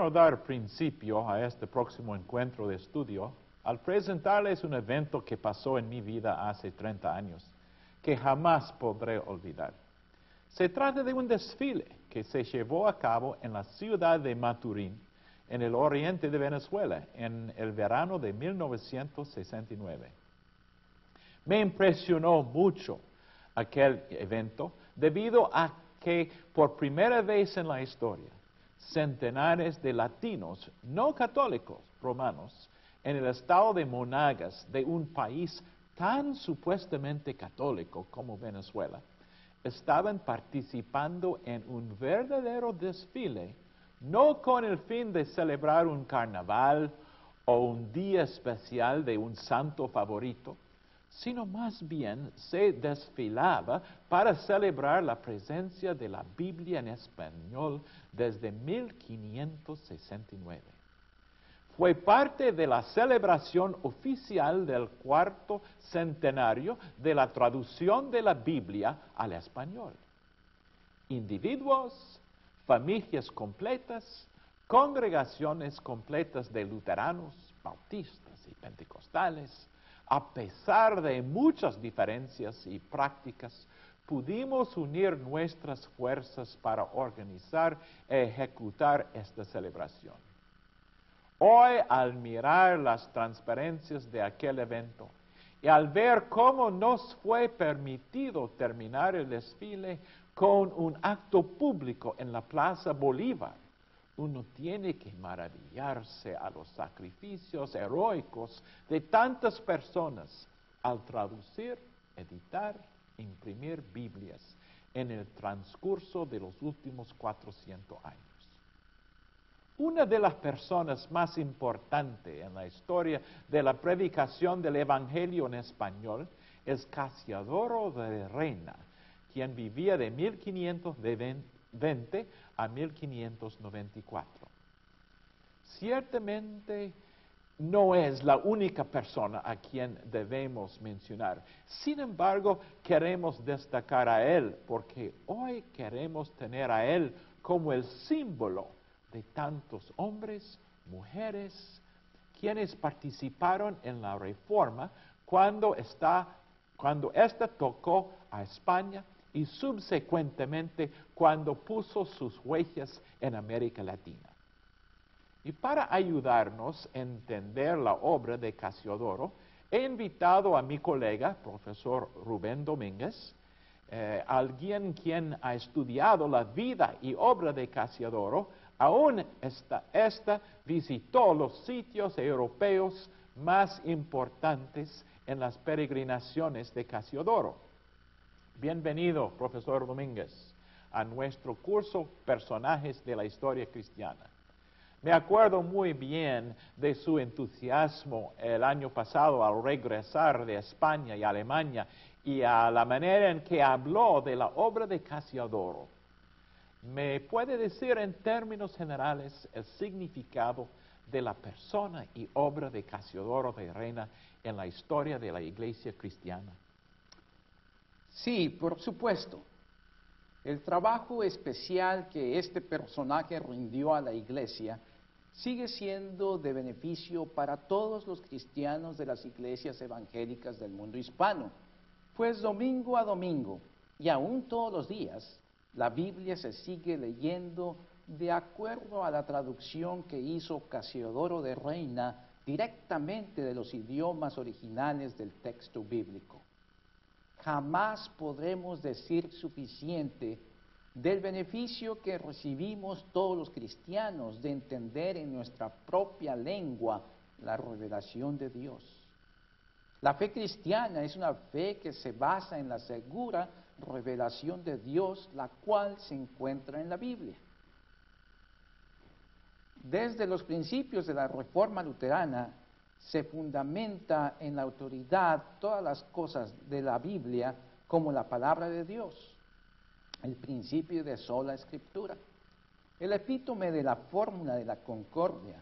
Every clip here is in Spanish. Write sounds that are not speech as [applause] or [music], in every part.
quiero dar principio a este próximo encuentro de estudio al presentarles un evento que pasó en mi vida hace 30 años, que jamás podré olvidar. Se trata de un desfile que se llevó a cabo en la ciudad de Maturín, en el oriente de Venezuela, en el verano de 1969. Me impresionó mucho aquel evento debido a que por primera vez en la historia, centenares de latinos no católicos romanos en el estado de Monagas, de un país tan supuestamente católico como Venezuela, estaban participando en un verdadero desfile, no con el fin de celebrar un carnaval o un día especial de un santo favorito, sino más bien se desfilaba para celebrar la presencia de la Biblia en español desde 1569. Fue parte de la celebración oficial del cuarto centenario de la traducción de la Biblia al español. Individuos, familias completas, congregaciones completas de luteranos, bautistas y pentecostales, a pesar de muchas diferencias y prácticas, pudimos unir nuestras fuerzas para organizar e ejecutar esta celebración. Hoy, al mirar las transparencias de aquel evento y al ver cómo nos fue permitido terminar el desfile con un acto público en la Plaza Bolívar, uno tiene que maravillarse a los sacrificios heroicos de tantas personas al traducir, editar, imprimir Biblias en el transcurso de los últimos 400 años. Una de las personas más importantes en la historia de la predicación del Evangelio en español es Casiodoro de Reina, quien vivía de 1520 a 1594. Ciertamente no es la única persona a quien debemos mencionar. Sin embargo, queremos destacar a él porque hoy queremos tener a él como el símbolo de tantos hombres, mujeres, quienes participaron en la reforma cuando, está, cuando ésta tocó a España y subsecuentemente cuando puso sus huellas en América Latina. Y para ayudarnos a entender la obra de Casiodoro, he invitado a mi colega, profesor Rubén Domínguez, eh, alguien quien ha estudiado la vida y obra de Casiodoro, aún esta, esta visitó los sitios europeos más importantes en las peregrinaciones de Casiodoro. Bienvenido, profesor Domínguez, a nuestro curso Personajes de la Historia Cristiana. Me acuerdo muy bien de su entusiasmo el año pasado al regresar de España y Alemania y a la manera en que habló de la obra de Casiodoro. ¿Me puede decir en términos generales el significado de la persona y obra de Casiodoro de Reina en la historia de la iglesia cristiana? Sí, por supuesto. El trabajo especial que este personaje rindió a la iglesia sigue siendo de beneficio para todos los cristianos de las iglesias evangélicas del mundo hispano, pues domingo a domingo y aún todos los días la Biblia se sigue leyendo de acuerdo a la traducción que hizo Casiodoro de Reina directamente de los idiomas originales del texto bíblico jamás podremos decir suficiente del beneficio que recibimos todos los cristianos de entender en nuestra propia lengua la revelación de Dios. La fe cristiana es una fe que se basa en la segura revelación de Dios, la cual se encuentra en la Biblia. Desde los principios de la Reforma Luterana, se fundamenta en la autoridad todas las cosas de la Biblia como la palabra de Dios, el principio de sola escritura. El epítome de la fórmula de la concordia,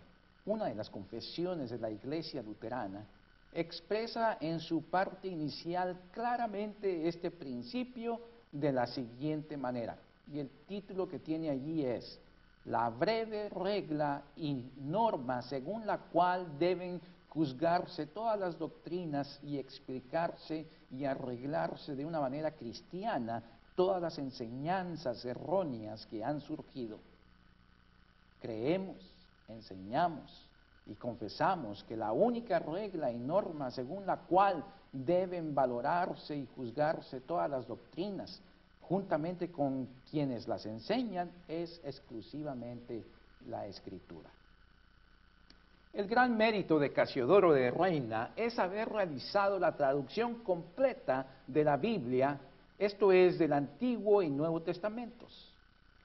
una de las confesiones de la iglesia luterana, expresa en su parte inicial claramente este principio de la siguiente manera. Y el título que tiene allí es la breve regla y norma según la cual deben juzgarse todas las doctrinas y explicarse y arreglarse de una manera cristiana todas las enseñanzas erróneas que han surgido. Creemos, enseñamos y confesamos que la única regla y norma según la cual deben valorarse y juzgarse todas las doctrinas, juntamente con quienes las enseñan, es exclusivamente la escritura. El gran mérito de Casiodoro de Reina es haber realizado la traducción completa de la Biblia, esto es, del Antiguo y Nuevo Testamentos.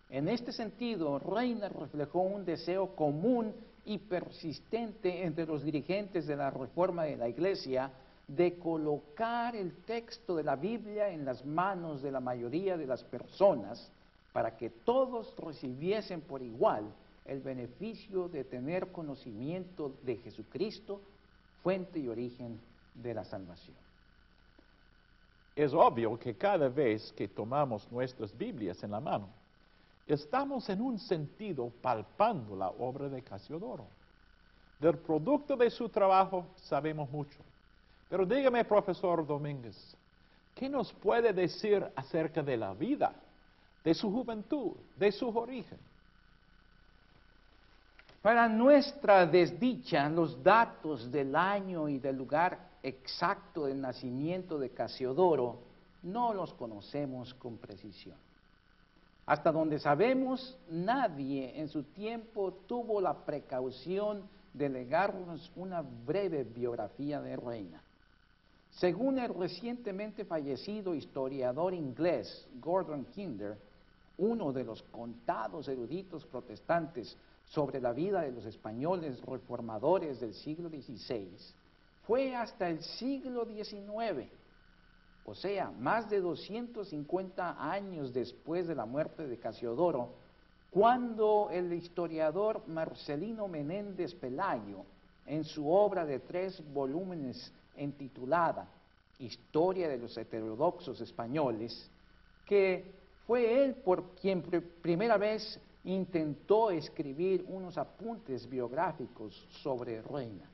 En este sentido, Reina reflejó un deseo común y persistente entre los dirigentes de la reforma de la Iglesia de colocar el texto de la Biblia en las manos de la mayoría de las personas para que todos recibiesen por igual el beneficio de tener conocimiento de Jesucristo, fuente y origen de la salvación. Es obvio que cada vez que tomamos nuestras Biblias en la mano, estamos en un sentido palpando la obra de Casiodoro. Del producto de su trabajo sabemos mucho. Pero dígame, profesor Domínguez, ¿qué nos puede decir acerca de la vida, de su juventud, de su origen? Para nuestra desdicha, los datos del año y del lugar exacto del nacimiento de Casiodoro no los conocemos con precisión. Hasta donde sabemos, nadie en su tiempo tuvo la precaución de legarnos una breve biografía de Reina. Según el recientemente fallecido historiador inglés Gordon Kinder, uno de los contados eruditos protestantes sobre la vida de los españoles reformadores del siglo XVI fue hasta el siglo XIX, o sea, más de 250 años después de la muerte de Casiodoro, cuando el historiador Marcelino Menéndez Pelayo, en su obra de tres volúmenes intitulada Historia de los heterodoxos españoles, que fue él por quien primera vez intentó escribir unos apuntes biográficos sobre Reina.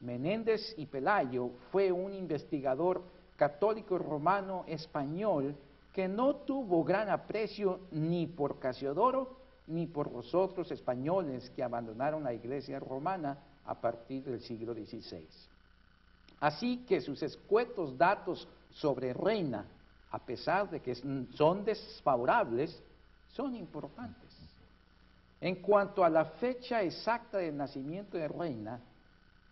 Menéndez y Pelayo fue un investigador católico romano español que no tuvo gran aprecio ni por Casiodoro ni por los otros españoles que abandonaron la iglesia romana a partir del siglo XVI. Así que sus escuetos datos sobre Reina, a pesar de que son desfavorables, son importantes. En cuanto a la fecha exacta del nacimiento de Reina,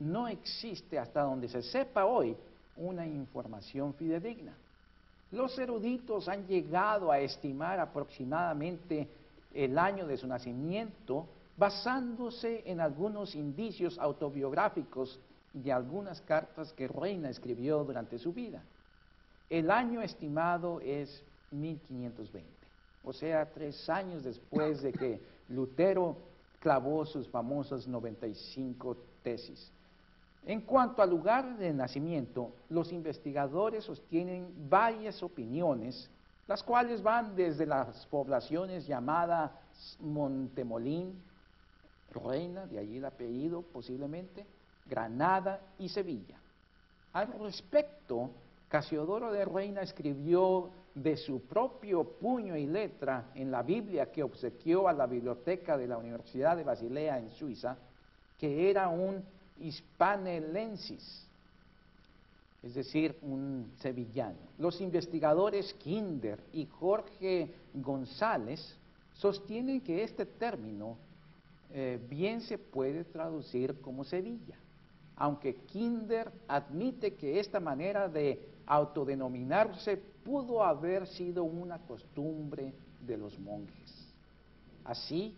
no existe hasta donde se sepa hoy una información fidedigna. Los eruditos han llegado a estimar aproximadamente el año de su nacimiento basándose en algunos indicios autobiográficos de algunas cartas que Reina escribió durante su vida. El año estimado es 1520, o sea, tres años después de que Lutero clavó sus famosas 95 tesis. En cuanto al lugar de nacimiento, los investigadores sostienen varias opiniones, las cuales van desde las poblaciones llamadas Montemolín, Reina, de allí el apellido posiblemente, Granada y Sevilla. Al respecto, Casiodoro de Reina escribió de su propio puño y letra en la Biblia que obsequió a la biblioteca de la Universidad de Basilea en Suiza, que era un hispanelensis, es decir, un sevillano. Los investigadores Kinder y Jorge González sostienen que este término eh, bien se puede traducir como Sevilla, aunque Kinder admite que esta manera de autodenominarse pudo haber sido una costumbre de los monjes. Así,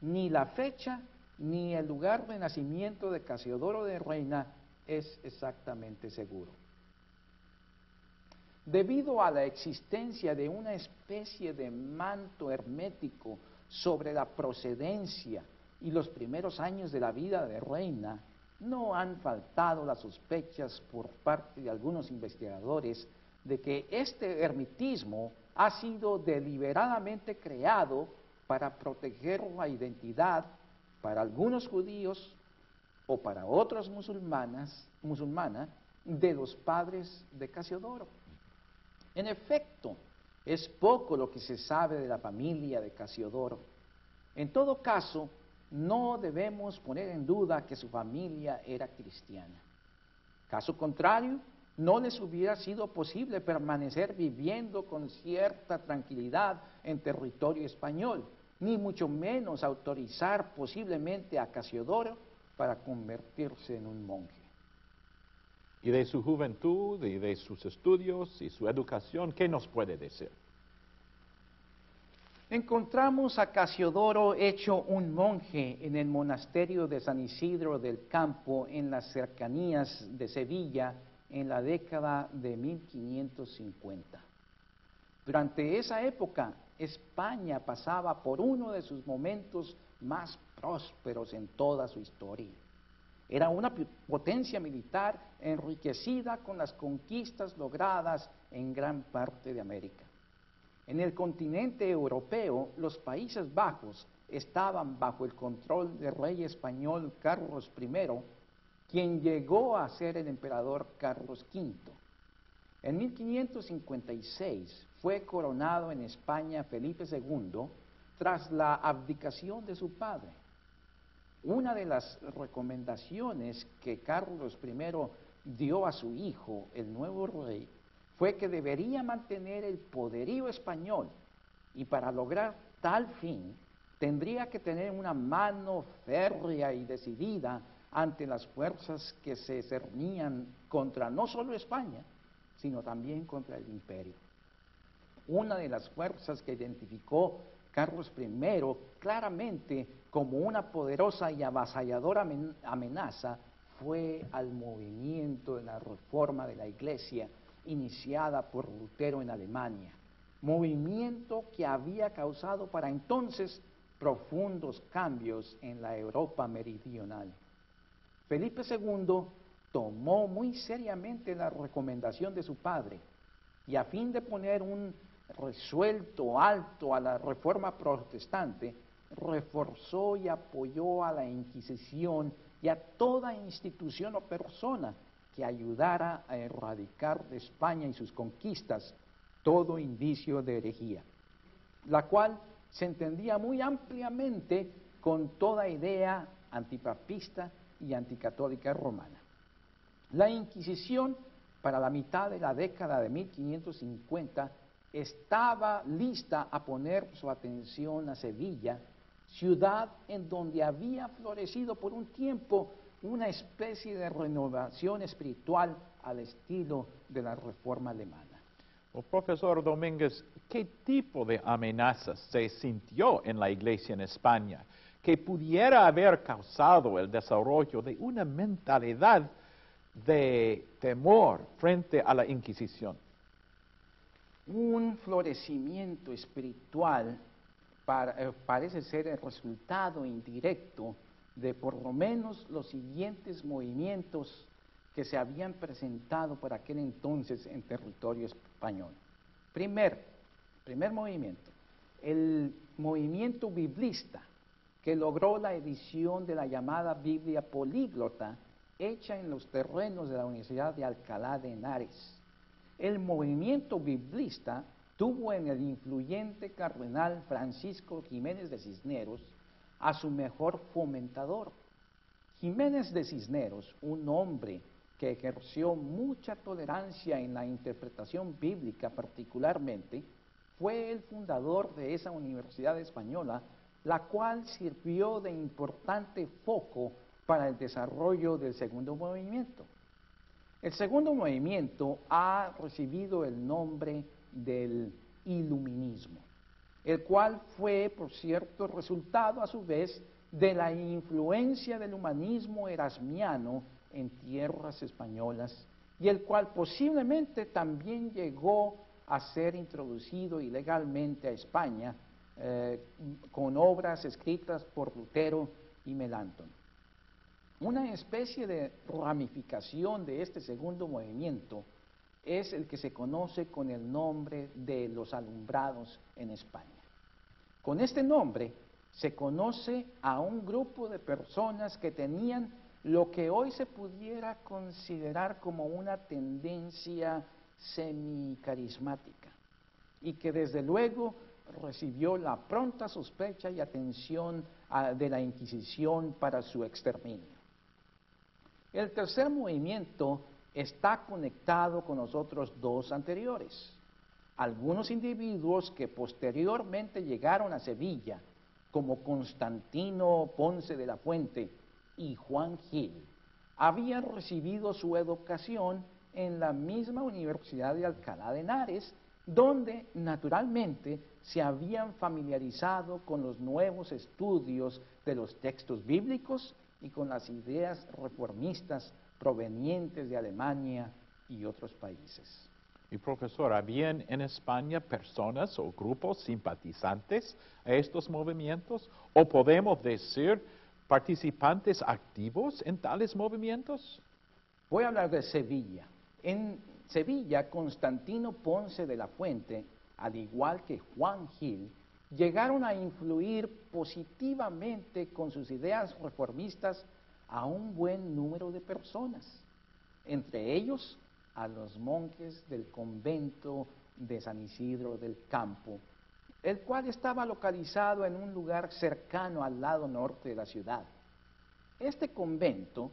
ni la fecha ni el lugar de nacimiento de Casiodoro de Reina es exactamente seguro. Debido a la existencia de una especie de manto hermético sobre la procedencia y los primeros años de la vida de Reina, no han faltado las sospechas por parte de algunos investigadores de que este ermitismo ha sido deliberadamente creado para proteger la identidad para algunos judíos o para otros musulmanas, musulmanas de los padres de Casiodoro. En efecto, es poco lo que se sabe de la familia de Casiodoro. En todo caso, no debemos poner en duda que su familia era cristiana. Caso contrario, no les hubiera sido posible permanecer viviendo con cierta tranquilidad en territorio español, ni mucho menos autorizar posiblemente a Casiodoro para convertirse en un monje. Y de su juventud y de sus estudios y su educación, ¿qué nos puede decir? Encontramos a Casiodoro hecho un monje en el monasterio de San Isidro del Campo en las cercanías de Sevilla en la década de 1550. Durante esa época, España pasaba por uno de sus momentos más prósperos en toda su historia. Era una potencia militar enriquecida con las conquistas logradas en gran parte de América. En el continente europeo, los Países Bajos estaban bajo el control del rey español Carlos I, quien llegó a ser el emperador Carlos V. En 1556 fue coronado en España Felipe II tras la abdicación de su padre. Una de las recomendaciones que Carlos I dio a su hijo, el nuevo rey, fue que debería mantener el poderío español y para lograr tal fin tendría que tener una mano férrea y decidida ante las fuerzas que se cernían contra no solo España, sino también contra el imperio. Una de las fuerzas que identificó Carlos I claramente como una poderosa y avasalladora amenaza fue al movimiento de la reforma de la Iglesia iniciada por Lutero en Alemania, movimiento que había causado para entonces profundos cambios en la Europa meridional. Felipe II tomó muy seriamente la recomendación de su padre y a fin de poner un resuelto alto a la reforma protestante, reforzó y apoyó a la Inquisición y a toda institución o persona que ayudara a erradicar de España y sus conquistas todo indicio de herejía, la cual se entendía muy ampliamente con toda idea antipapista y anticatólica romana. La Inquisición, para la mitad de la década de 1550, estaba lista a poner su atención a Sevilla, ciudad en donde había florecido por un tiempo una especie de renovación espiritual al estilo de la reforma alemana. Oh, profesor Domínguez, ¿qué tipo de amenazas se sintió en la iglesia en España que pudiera haber causado el desarrollo de una mentalidad de temor frente a la Inquisición? Un florecimiento espiritual eh, parece ser el resultado indirecto de por lo menos los siguientes movimientos que se habían presentado por aquel entonces en territorio español. Primer, primer movimiento, el movimiento biblista, que logró la edición de la llamada Biblia políglota, hecha en los terrenos de la Universidad de Alcalá de Henares. El movimiento biblista tuvo en el influyente cardenal Francisco Jiménez de Cisneros a su mejor fomentador. Jiménez de Cisneros, un hombre que ejerció mucha tolerancia en la interpretación bíblica particularmente, fue el fundador de esa universidad española, la cual sirvió de importante foco para el desarrollo del segundo movimiento. El segundo movimiento ha recibido el nombre del iluminismo el cual fue, por cierto, resultado a su vez de la influencia del humanismo erasmiano en tierras españolas y el cual posiblemente también llegó a ser introducido ilegalmente a España eh, con obras escritas por Lutero y Melanchthon. Una especie de ramificación de este segundo movimiento es el que se conoce con el nombre de los alumbrados en España. Con este nombre se conoce a un grupo de personas que tenían lo que hoy se pudiera considerar como una tendencia semicarismática y que desde luego recibió la pronta sospecha y atención ah, de la Inquisición para su exterminio. El tercer movimiento está conectado con los otros dos anteriores. Algunos individuos que posteriormente llegaron a Sevilla, como Constantino Ponce de la Fuente y Juan Gil, habían recibido su educación en la misma Universidad de Alcalá de Henares, donde naturalmente se habían familiarizado con los nuevos estudios de los textos bíblicos y con las ideas reformistas provenientes de Alemania y otros países. Y profesor, ¿habían en España personas o grupos simpatizantes a estos movimientos? ¿O podemos decir participantes activos en tales movimientos? Voy a hablar de Sevilla. En Sevilla, Constantino Ponce de la Fuente, al igual que Juan Gil, llegaron a influir positivamente con sus ideas reformistas a un buen número de personas, entre ellos a los monjes del convento de San Isidro del Campo, el cual estaba localizado en un lugar cercano al lado norte de la ciudad. Este convento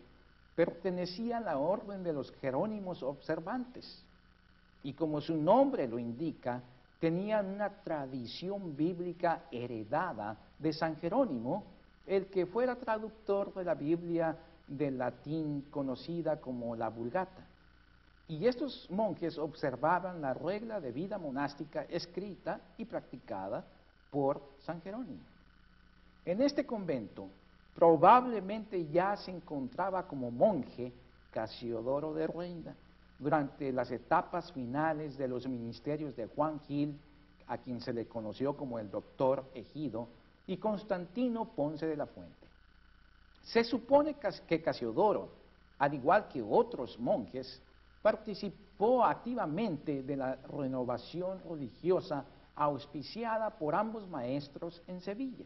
pertenecía a la orden de los Jerónimos observantes y como su nombre lo indica, tenían una tradición bíblica heredada de San Jerónimo, el que fuera traductor de la Biblia del latín conocida como la Vulgata. Y estos monjes observaban la regla de vida monástica escrita y practicada por San Jerónimo. En este convento probablemente ya se encontraba como monje Casiodoro de Reina durante las etapas finales de los ministerios de Juan Gil, a quien se le conoció como el doctor Ejido, y Constantino Ponce de la Fuente. Se supone que Casiodoro, al igual que otros monjes, participó activamente de la renovación religiosa auspiciada por ambos maestros en Sevilla.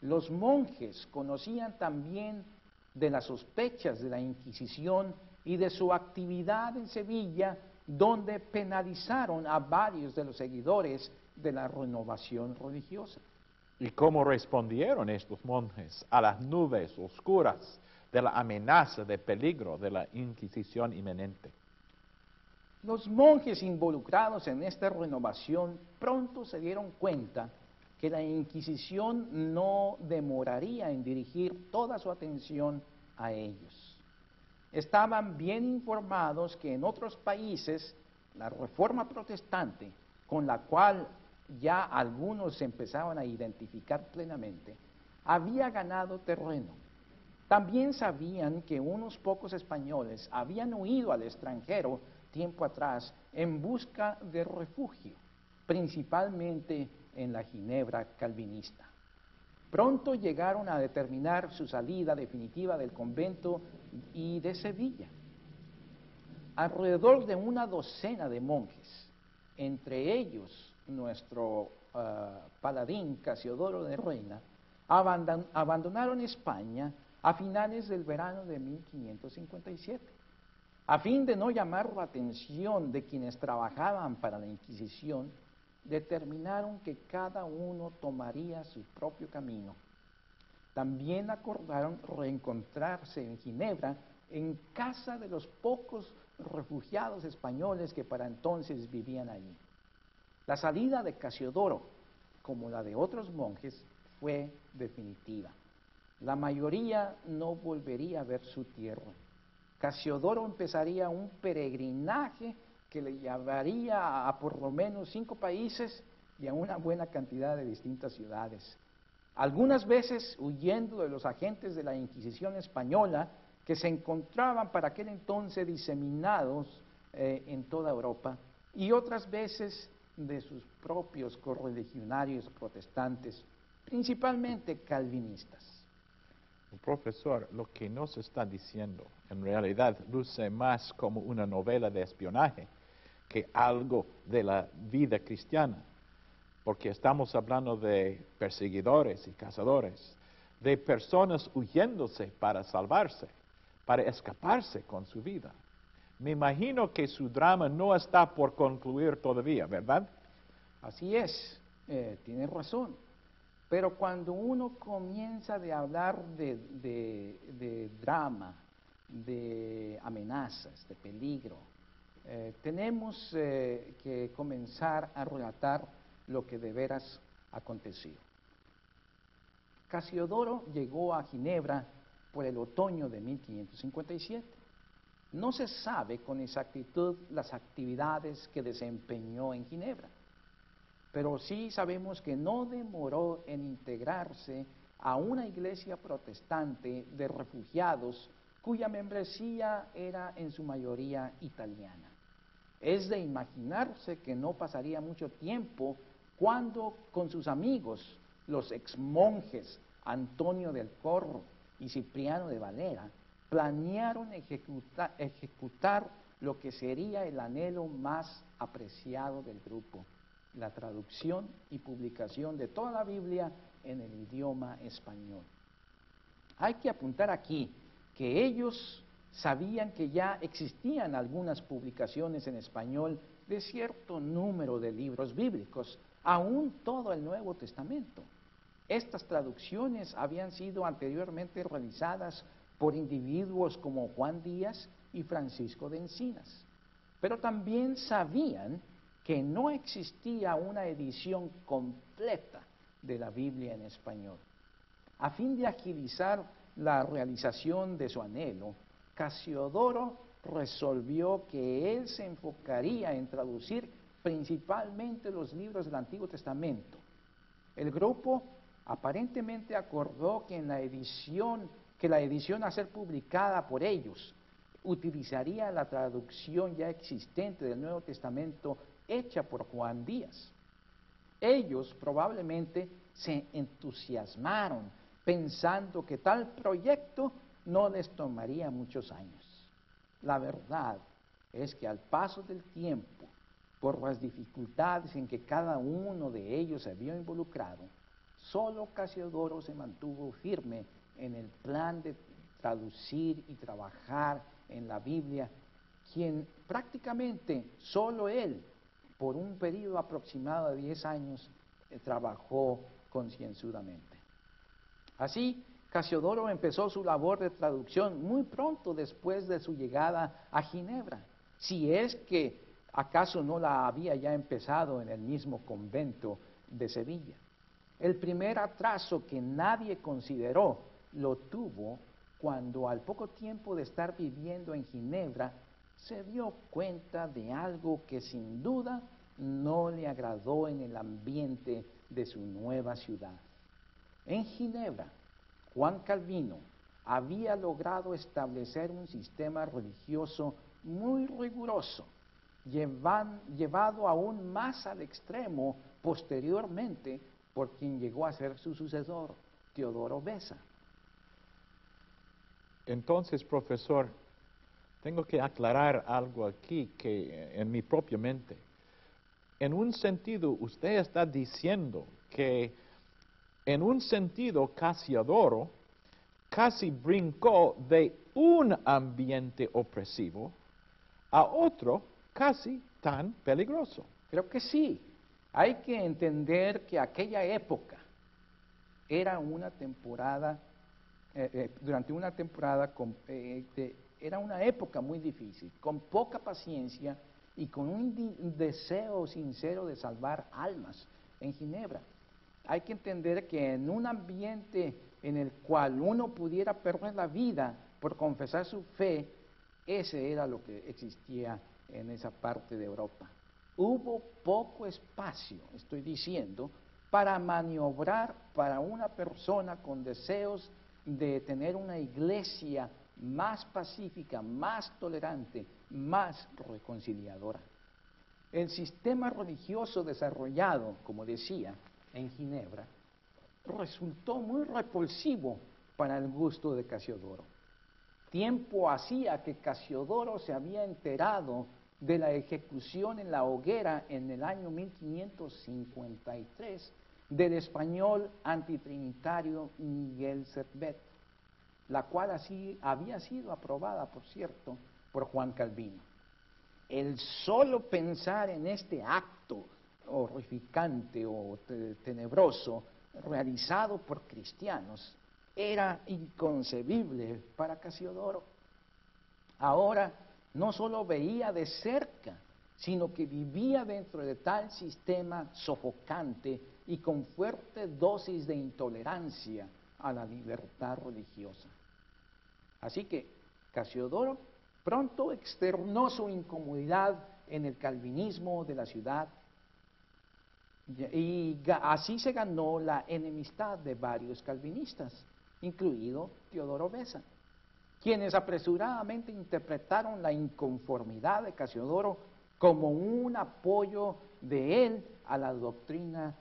Los monjes conocían también de las sospechas de la Inquisición y de su actividad en Sevilla, donde penalizaron a varios de los seguidores de la renovación religiosa. ¿Y cómo respondieron estos monjes a las nubes oscuras de la amenaza de peligro de la Inquisición inminente? Los monjes involucrados en esta renovación pronto se dieron cuenta que la Inquisición no demoraría en dirigir toda su atención a ellos. Estaban bien informados que en otros países la reforma protestante, con la cual ya algunos se empezaban a identificar plenamente, había ganado terreno. También sabían que unos pocos españoles habían huido al extranjero tiempo atrás en busca de refugio, principalmente en la Ginebra calvinista. Pronto llegaron a determinar su salida definitiva del convento y de Sevilla. Alrededor de una docena de monjes, entre ellos nuestro ah, paladín Casiodoro de Reina, abandonaron España a finales del verano de 1557 a fin de no llamar la atención de quienes trabajaban para la Inquisición, determinaron que cada uno tomaría su propio camino. También acordaron reencontrarse en Ginebra en casa de los pocos refugiados españoles que para entonces vivían allí. La salida de Casiodoro, como la de otros monjes, fue definitiva. La mayoría no volvería a ver su tierra. Casiodoro empezaría un peregrinaje que le llevaría a, por lo menos cinco países y a una buena cantidad de distintas ciudades. Algunas veces huyendo de los agentes de la Inquisición española que se encontraban para aquel entonces diseminados eh, en toda Europa y otras veces de sus propios correligionarios protestantes, principalmente calvinistas. Profesor, lo que nos está diciendo en realidad luce más como una novela de espionaje que algo de la vida cristiana. Porque estamos hablando de perseguidores y cazadores, de personas huyéndose para salvarse, para escaparse con su vida. Me imagino que su drama no está por concluir todavía, ¿verdad? Así es, eh, tiene razón. Pero cuando uno comienza de hablar de, drama, de amenazas, de peligro, eh, tenemos eh, que comenzar a relatar lo que de veras aconteció. Casiodoro llegó a Ginebra por el otoño de 1557. No se sabe con exactitud las actividades que desempeñó en Ginebra pero sí sabemos que no demoró en integrarse a una iglesia protestante de refugiados cuya membresía era en su mayoría italiana. Es de imaginarse que no pasaría mucho tiempo cuando con sus amigos, los exmonjes Antonio del Corro y Cipriano de Valera, planearon ejecutar lo que sería el anhelo más apreciado del grupo, la traducción y publicación de toda la Biblia en el idioma español. Hay que apuntar aquí que ellos sabían que ya existían algunas publicaciones en español de cierto número de libros bíblicos, aún todo el Nuevo Testamento. Estas traducciones habían sido anteriormente realizadas por individuos como Juan Díaz y Francisco de Encinas, pero también sabían que no existía una edición completa de la Biblia en español. A fin de agilizar la realización de su anhelo, Casiodoro resolvió que él se enfocaría en traducir principalmente los libros del Antiguo Testamento. El grupo aparentemente acordó que en la edición que la edición a ser publicada por ellos utilizaría la traducción ya existente del Nuevo Testamento hecha por Juan Díaz. Ellos probablemente se entusiasmaron pensando que tal proyecto no les tomaría muchos años. La verdad es que al paso del tiempo, por las dificultades en que cada uno de ellos se vio involucrado, solo Casiodoro se mantuvo firme en el plan de traducir y trabajar en la Biblia, quien prácticamente solo él por un periodo aproximado de 10 años, eh, trabajó concienzudamente. Así, Casiodoro empezó su labor de traducción muy pronto después de su llegada a Ginebra, si es que acaso no la había ya empezado en el mismo convento de Sevilla. El primer atraso que nadie consideró lo tuvo cuando al poco tiempo de estar viviendo en Ginebra se dio cuenta de algo que sin duda no le agradó en el ambiente de su nueva ciudad. En Ginebra, Juan Calvino había logrado establecer un sistema religioso muy riguroso, llevado aún más al extremo posteriormente por quien llegó a ser su sucesor, Teodoro Besa. Entonces, profesor, tengo que aclarar algo aquí que en mi propia mente. En un sentido, usted está diciendo que en un sentido Casiodoro casi brincó de un ambiente opresivo a otro casi tan peligroso. Creo que sí. Hay que entender que aquella época era una temporada, eh, eh, durante una temporada eh, era una época muy difícil, con poca paciencia y con un deseo sincero de salvar almas en Ginebra. Hay que entender que en un ambiente en el cual uno pudiera perder la vida por confesar su fe, ese era lo que existía en esa parte de Europa. Hubo poco espacio, estoy diciendo, para maniobrar para una persona con deseos de tener una iglesia más pacífica, más tolerante, más reconciliadora. El sistema religioso desarrollado, como decía, en Ginebra, resultó muy repulsivo para el gusto de Casiodoro. Tiempo hacía que Casiodoro se había enterado de la ejecución en la hoguera en el año 1553 del español antitrinitario Miguel Servet, la cual así había sido aprobada, por cierto, por Juan Calvino. El solo pensar en este acto horrificante o tenebroso realizado por cristianos era inconcebible para Casiodoro. Ahora no solo veía de cerca, sino que vivía dentro de tal sistema sofocante y con fuerte dosis de intolerancia a la libertad religiosa. Así que Casiodoro pronto externó su incomodidad en el calvinismo de la ciudad y así se ganó la enemistad de varios calvinistas, incluido Teodoro Besa quienes apresuradamente interpretaron la inconformidad de Casiodoro como un apoyo de él a la doctrina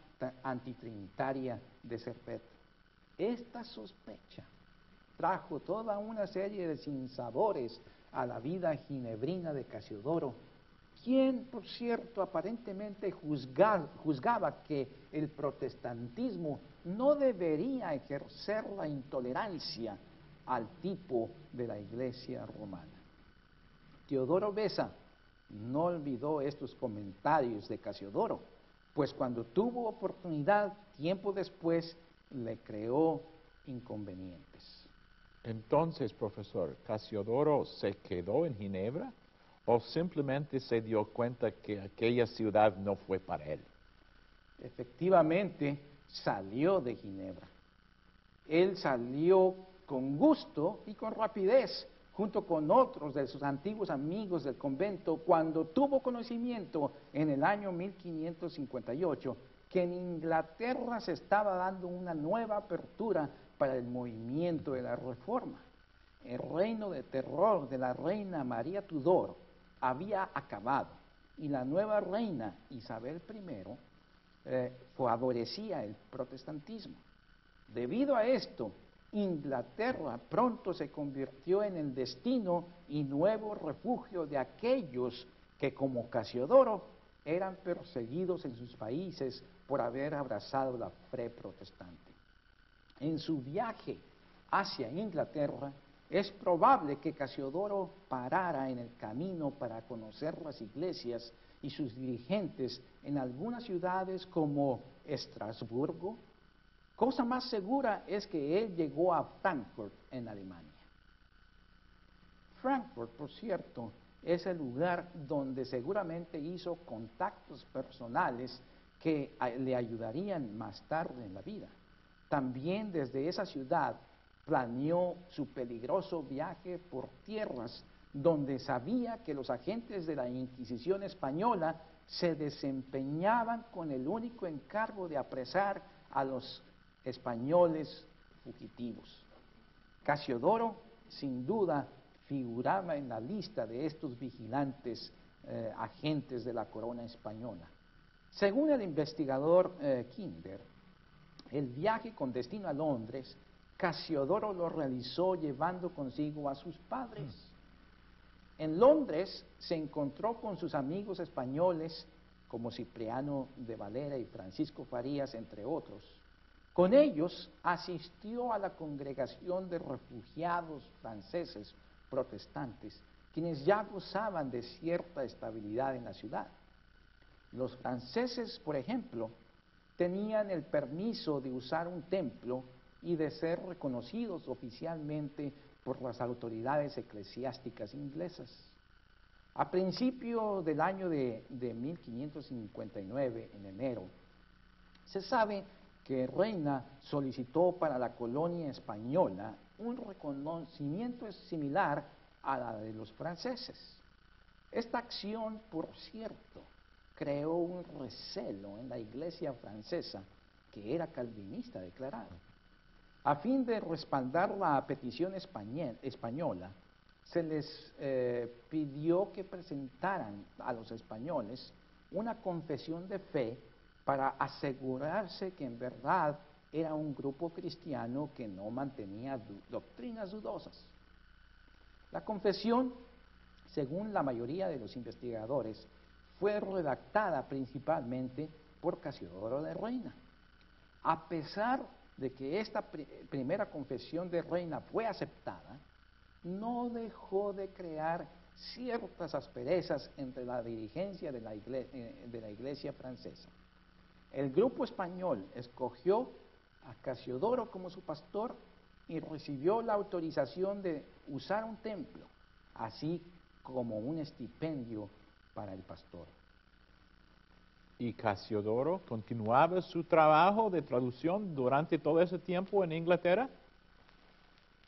antitrinitaria de Servet. Esta sospecha trajo toda una serie de sinsabores a la vida ginebrina de Casiodoro, quien, por cierto, aparentemente juzgaba que el protestantismo no debería ejercer la intolerancia al tipo de la iglesia romana. Teodoro Besa no olvidó estos comentarios de Casiodoro, pues cuando tuvo oportunidad, tiempo después, le creó inconvenientes. Entonces, profesor, ¿Casiodoro se quedó en Ginebra o simplemente se dio cuenta que aquella ciudad no fue para él? Efectivamente, salió de Ginebra. Él salió con gusto y con rapidez, junto con otros de sus antiguos amigos del convento, cuando tuvo conocimiento en el año 1558 que en Inglaterra se estaba dando una nueva apertura para el movimiento de la reforma. El reino de terror de la reina María Tudor había acabado y la nueva reina Isabel I eh, favorecía el protestantismo. Debido a esto, Inglaterra pronto se convirtió en el destino y nuevo refugio de aquellos que como Casiodoro eran perseguidos en sus países por haber abrazado la fe protestante. En su viaje hacia Inglaterra, es probable que Casiodoro parara en el camino para conocer las iglesias y sus dirigentes en algunas ciudades como Estrasburgo, Cosa más segura es que él llegó a Frankfurt, en Alemania. Frankfurt, por cierto, es el lugar donde seguramente hizo contactos personales que le ayudarían más tarde en la vida. También desde esa ciudad planeó su peligroso viaje por tierras donde sabía que los agentes de la Inquisición española se desempeñaban con el único encargo de apresar a los españoles fugitivos. Casiodoro, sin duda, figuraba en la lista de estos vigilantes eh, agentes de la corona española. Según el investigador eh, Kinder, el viaje con destino a Londres, Casiodoro lo realizó llevando consigo a sus padres. En Londres se encontró con sus amigos españoles como Cipriano de Valera y Francisco Farías, entre otros, con ellos asistió a la congregación de refugiados franceses protestantes, quienes ya gozaban de cierta estabilidad en la ciudad. Los franceses, por ejemplo, tenían el permiso de usar un templo y de ser reconocidos oficialmente por las autoridades eclesiásticas inglesas. A principio del año de, de 1559, en enero, se sabe que Reina solicitó para la colonia española un reconocimiento similar a la de los franceses. Esta acción, por cierto, creó un recelo en la iglesia francesa, que era calvinista declarado. A fin de respaldar la petición española, se les eh, pidió que presentaran a los españoles una confesión de fe para asegurarse que en verdad era un grupo cristiano que no mantenía doctrinas dudosas. La confesión según la mayoría de los investigadores, fue redactada principalmente por Casiodoro de Reina. A pesar de que esta primera confesión de Reina fue aceptada, no dejó de crear ciertas asperezas entre la dirigencia de la, eh, iglesia francesa. El grupo español escogió a Casiodoro como su pastor y recibió la autorización de usar un templo, así como un estipendio para el pastor. ¿Y Casiodoro continuaba su trabajo de traducción durante todo ese tiempo en Inglaterra?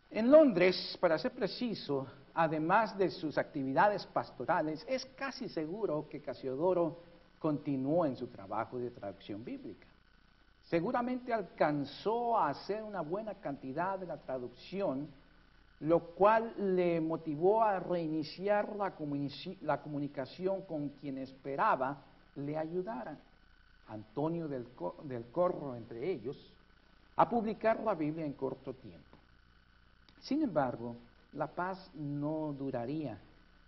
En Londres, para ser preciso, además de sus actividades pastorales, es casi seguro que Casiodoro continuó en su trabajo de traducción bíblica. Seguramente alcanzó a hacer una buena cantidad de la traducción, lo cual le motivó a reiniciar la, comunicación con quien esperaba le ayudaran, Antonio del, del Corro entre ellos, a publicar la Biblia en corto tiempo. Sin embargo, la paz no duraría,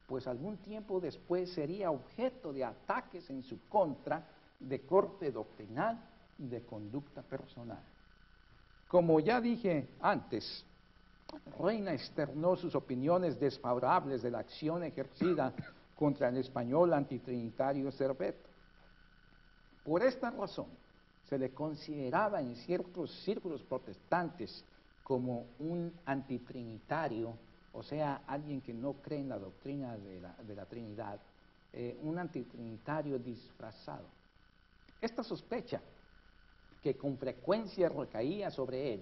pues algún tiempo después sería objeto de ataques en su contra de corte doctrinal y de conducta personal. Como ya dije antes, Reina externó sus opiniones desfavorables de la acción ejercida [coughs] contra el español antitrinitario Servet. Por esta razón, se le consideraba en ciertos círculos protestantes como un antitrinitario, o sea, alguien que no cree en la doctrina de la, Trinidad, eh, un antitrinitario disfrazado. Esta sospecha, que con frecuencia recaía sobre él,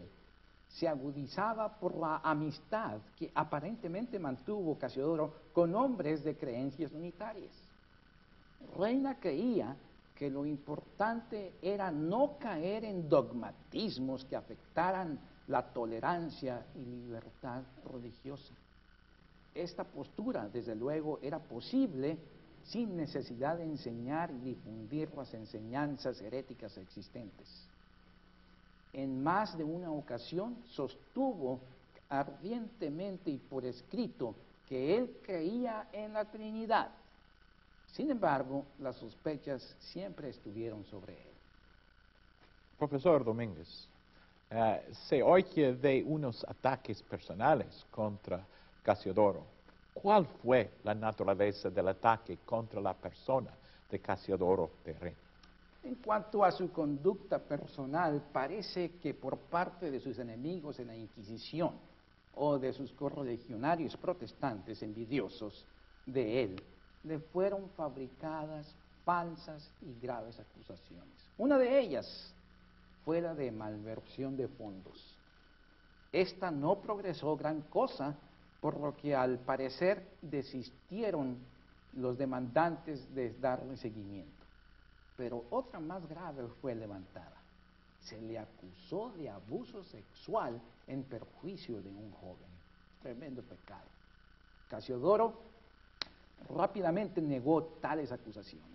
se agudizaba por la amistad que aparentemente mantuvo Casiodoro con hombres de creencias unitarias. Reina creía que lo importante era no caer en dogmatismos que afectaran la tolerancia y libertad religiosa. Esta postura, desde luego, era posible sin necesidad de enseñar y difundir las enseñanzas heréticas existentes. En más de una ocasión sostuvo ardientemente y por escrito que él creía en la Trinidad. Sin embargo, las sospechas siempre estuvieron sobre él. Profesor Domínguez, eh, se oye de unos ataques personales contra Casiodoro. ¿Cuál fue la naturaleza del ataque contra la persona de Casiodoro Reina? En cuanto a su conducta personal, parece que por parte de sus enemigos en la Inquisición o de sus correligionarios protestantes envidiosos de él, le fueron fabricadas falsas y graves acusaciones. Una de ellas fuera de malversión de fondos. Esta no progresó gran cosa, por lo que al parecer desistieron los demandantes de darle seguimiento. Pero otra más grave fue levantada. Se le acusó de abuso sexual en perjuicio de un joven. Tremendo pecado. Casiodoro rápidamente negó tales acusaciones.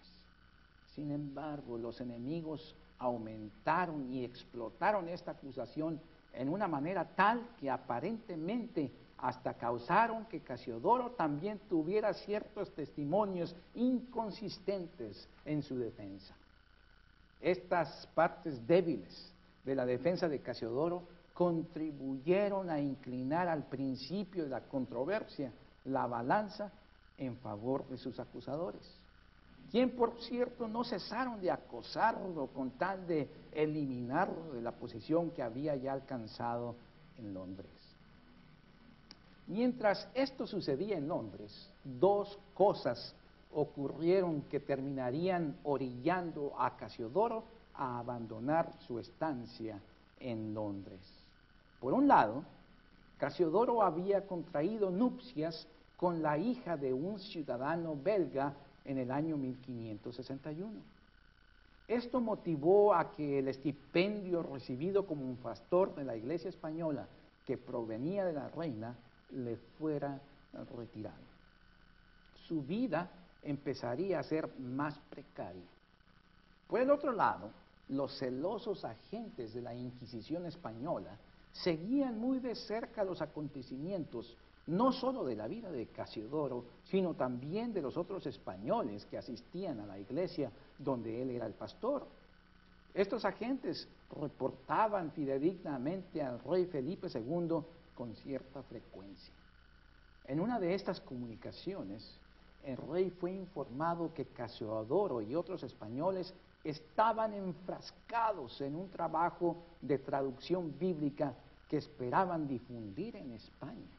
Sin embargo, los enemigos aumentaron y explotaron esta acusación en una manera tal que aparentemente hasta causaron que Casiodoro también tuviera ciertos testimonios inconsistentes en su defensa. Estas partes débiles de la defensa de Casiodoro contribuyeron a inclinar al principio de la controversia la balanza en favor de sus acusadores quien por cierto no cesaron de acosarlo con tal de eliminarlo de la posición que había ya alcanzado en Londres. Mientras esto sucedía en Londres, dos cosas ocurrieron que terminarían orillando a Casiodoro a abandonar su estancia en Londres. Por un lado, Casiodoro había contraído nupcias con la hija de un ciudadano belga en el año 1561. Esto motivó a que el estipendio recibido como un pastor de la iglesia española que provenía de la reina le fuera retirado. Su vida empezaría a ser más precaria. Por el otro lado, los celosos agentes de la Inquisición española seguían muy de cerca los acontecimientos no solo de la vida de Casiodoro, sino también de los otros españoles que asistían a la iglesia donde él era el pastor. Estos agentes reportaban fidedignamente al rey Felipe II con cierta frecuencia. En una de estas comunicaciones, el rey fue informado que Casiodoro y otros españoles estaban enfrascados en un trabajo de traducción bíblica que esperaban difundir en España.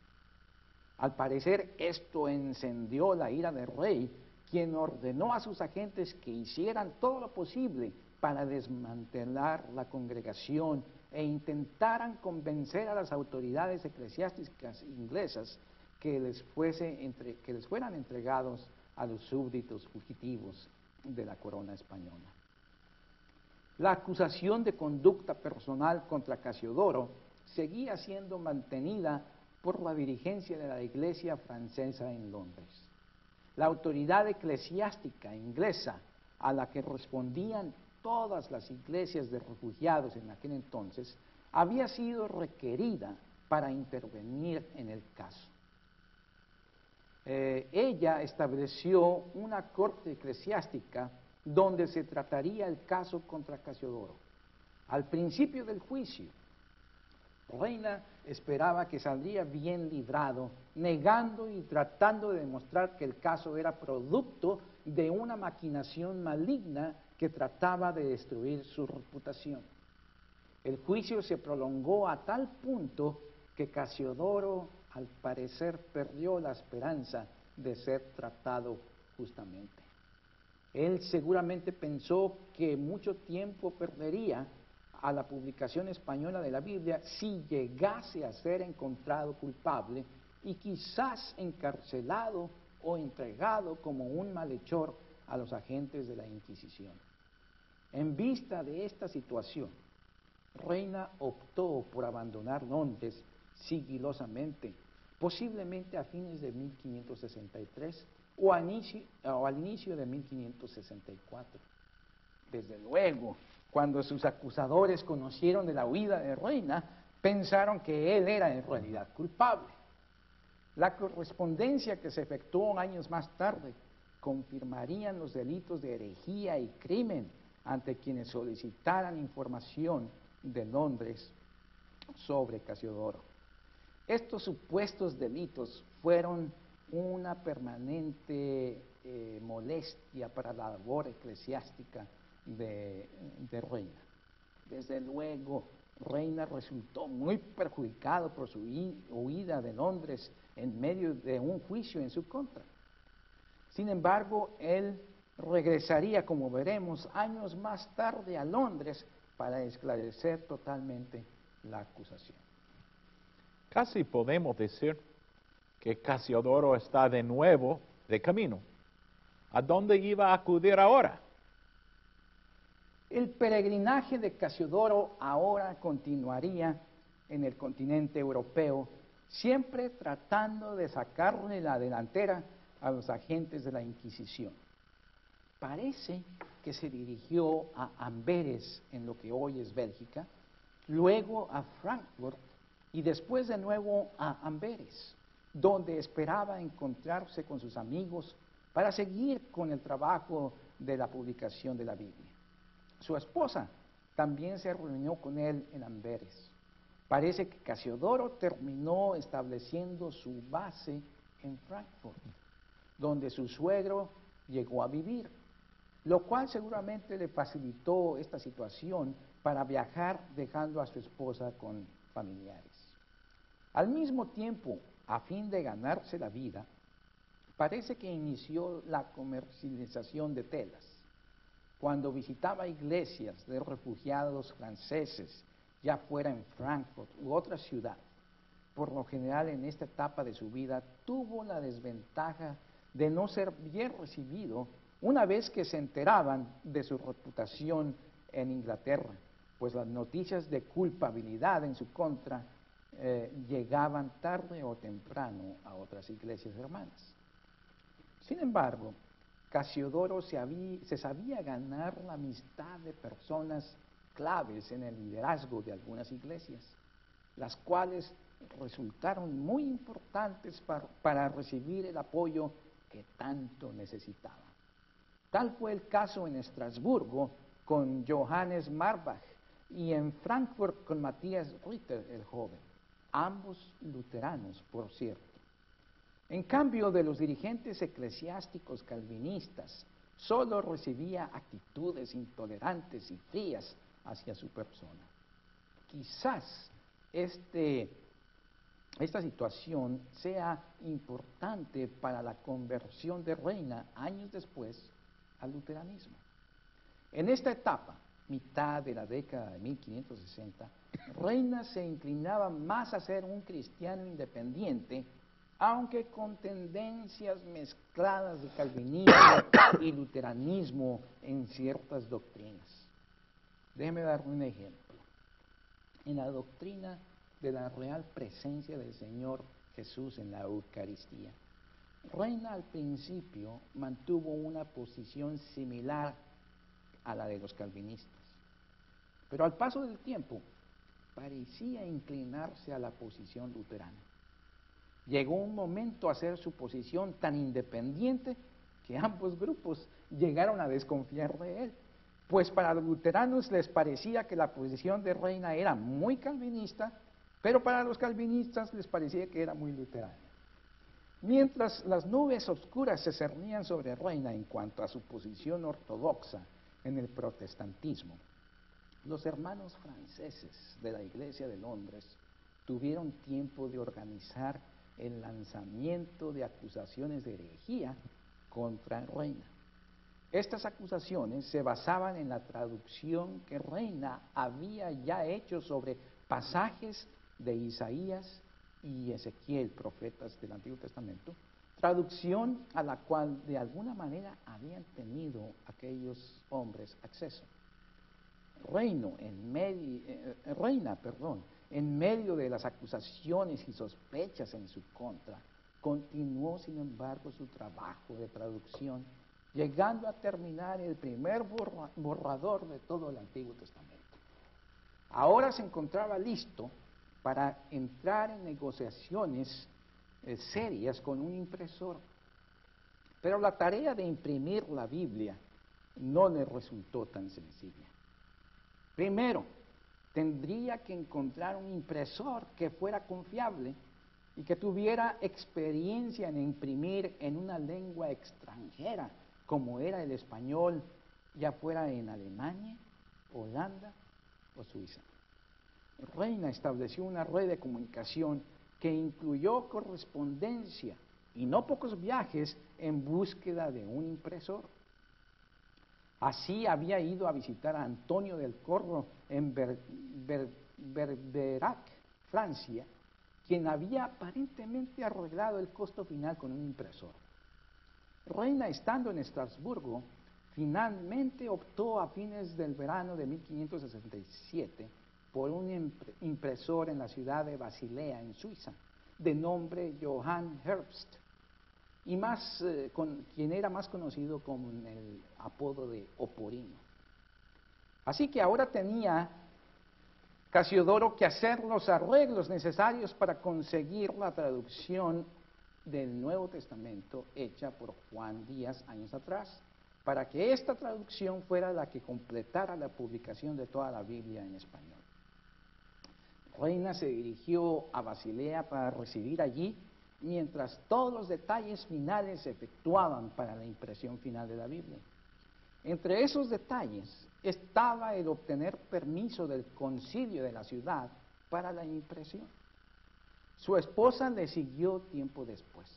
Al parecer esto encendió la ira del rey, quien ordenó a sus agentes que hicieran todo lo posible para desmantelar la congregación e intentaran convencer a las autoridades eclesiásticas inglesas que les, fuese que les fueran entregados a los súbditos fugitivos de la corona española. La acusación de conducta personal contra Casiodoro seguía siendo mantenida por la dirigencia de la iglesia francesa en Londres. La autoridad eclesiástica inglesa a la que respondían todas las iglesias de refugiados en aquel entonces había sido requerida para intervenir en el caso. Eh, ella estableció una corte eclesiástica donde se trataría el caso contra Casiodoro. Al principio del juicio, Reina esperaba que saldría bien librado, negando y tratando de demostrar que el caso era producto de una maquinación maligna que trataba de destruir su reputación. El juicio se prolongó a tal punto que Casiodoro al parecer perdió la esperanza de ser tratado justamente. Él seguramente pensó que mucho tiempo perdería a la publicación española de la Biblia si llegase a ser encontrado culpable y quizás encarcelado o entregado como un malhechor a los agentes de la Inquisición. En vista de esta situación, Reina optó por abandonar Londres sigilosamente, posiblemente a fines de 1563 o, al inicio de 1564. Desde luego, cuando sus acusadores conocieron de la huida de Reina, pensaron que él era en realidad culpable. La correspondencia que se efectuó años más tarde confirmarían los delitos de herejía y crimen ante quienes solicitaran información de Londres sobre Casiodoro. Estos supuestos delitos fueron una permanente eh, molestia para la labor eclesiástica de, Reina. Desde luego, Reina resultó muy perjudicado por su huida de Londres en medio de un juicio en su contra. Sin embargo, él regresaría, como veremos, años más tarde a Londres para esclarecer totalmente la acusación. Casi podemos decir que Casiodoro está de nuevo de camino. ¿A dónde iba a acudir ahora? El peregrinaje de Casiodoro ahora continuaría en el continente europeo, siempre tratando de sacarle la delantera a los agentes de la Inquisición. Parece que se dirigió a Amberes, en lo que hoy es Bélgica, luego a Frankfurt y después de nuevo a Amberes, donde esperaba encontrarse con sus amigos para seguir con el trabajo de la publicación de la Biblia. Su esposa también se reunió con él en Amberes. Parece que Casiodoro terminó estableciendo su base en Frankfurt, donde su suegro llegó a vivir, lo cual seguramente le facilitó esta situación para viajar dejando a su esposa con familiares. Al mismo tiempo, a fin de ganarse la vida, parece que inició la comercialización de telas cuando visitaba iglesias de refugiados franceses, ya fuera en Frankfurt u otra ciudad, por lo general en esta etapa de su vida tuvo la desventaja de no ser bien recibido una vez que se enteraban de su reputación en Inglaterra, pues las noticias de culpabilidad en su contra eh, llegaban tarde o temprano a otras iglesias hermanas. Sin embargo, Casiodoro se, sabía ganar la amistad de personas claves en el liderazgo de algunas iglesias, las cuales resultaron muy importantes para, recibir el apoyo que tanto necesitaban. Tal fue el caso en Estrasburgo con Johannes Marbach y en Frankfurt con Matthias Ritter el joven, ambos luteranos, por cierto. En cambio de los dirigentes eclesiásticos calvinistas, solo recibía actitudes intolerantes y frías hacia su persona. Quizás este, esta situación sea importante para la conversión de Reina años después al luteranismo. En esta etapa, mitad de la década de 1560, Reina se inclinaba más a ser un cristiano independiente, aunque con tendencias mezcladas de calvinismo [coughs] y luteranismo en ciertas doctrinas. Déjeme dar un ejemplo. En la doctrina de la real presencia del Señor Jesús en la Eucaristía, Reina al principio mantuvo una posición similar a la de los calvinistas, pero al paso del tiempo parecía inclinarse a la posición luterana. Llegó un momento a ser su posición tan independiente que ambos grupos llegaron a desconfiar de él, pues para los luteranos les parecía que la posición de Reina era muy calvinista, pero para los calvinistas les parecía que era muy luterana. Mientras las nubes oscuras se cernían sobre Reina en cuanto a su posición ortodoxa en el protestantismo, los hermanos franceses de la Iglesia de Londres tuvieron tiempo de organizar el lanzamiento de acusaciones de herejía contra Reina. Estas acusaciones se basaban en la traducción que Reina había ya hecho sobre pasajes de Isaías y Ezequiel, profetas del Antiguo Testamento, traducción a la cual de alguna manera habían tenido aquellos hombres acceso. Reino en medio, eh, reina, perdón, en medio de las acusaciones y sospechas en su contra, continuó sin embargo su trabajo de traducción, llegando a terminar el primer borrador de todo el Antiguo Testamento. Ahora se encontraba listo para entrar en negociaciones eh, serias con un impresor. Pero la tarea de imprimir la Biblia no le resultó tan sencilla. Primero, tendría que encontrar un impresor que fuera confiable y que tuviera experiencia en imprimir en una lengua extranjera, como era el español, ya fuera en Alemania, Holanda o Suiza. Reina estableció una red de comunicación que incluyó correspondencia y no pocos viajes en búsqueda de un impresor. Así había ido a visitar a Antonio del Corro en Berberac, Francia, quien había aparentemente arreglado el costo final con un impresor. Reina, estando en Estrasburgo, finalmente optó a fines del verano de 1567 por un impresor en la ciudad de Basilea, en Suiza, de nombre Johann Herbst, y más, eh, con, quien era más conocido con el apodo de Oporino. Así que ahora tenía Casiodoro que hacer los arreglos necesarios para conseguir la traducción del Nuevo Testamento hecha por Juan Díaz años atrás, para que esta traducción fuera la que completara la publicación de toda la Biblia en español. Reina se dirigió a Basilea para recibir allí, mientras todos los detalles finales se efectuaban para la impresión final de la Biblia. Entre esos detalles estaba el obtener permiso del concilio de la ciudad para la impresión. Su esposa le siguió tiempo después.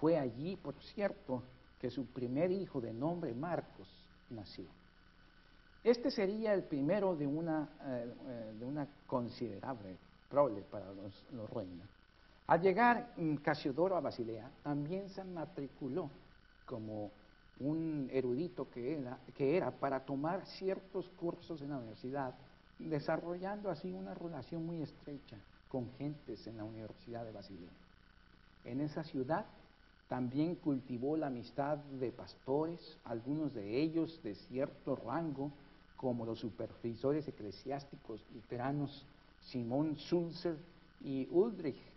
Fue allí, por cierto, que su primer hijo de nombre Marcos nació. Este sería el primero de una, eh, eh, de una considerable prole para los, los reinos. Al llegar Casiodoro a Basilea, también se matriculó como un erudito que era, que era para tomar ciertos cursos en la universidad, desarrollando así una relación muy estrecha con gentes en la Universidad de Basilea. En esa ciudad también cultivó la amistad de pastores, algunos de ellos de cierto rango, como los supervisores eclesiásticos luteranos Simón Sulzer y Ulrich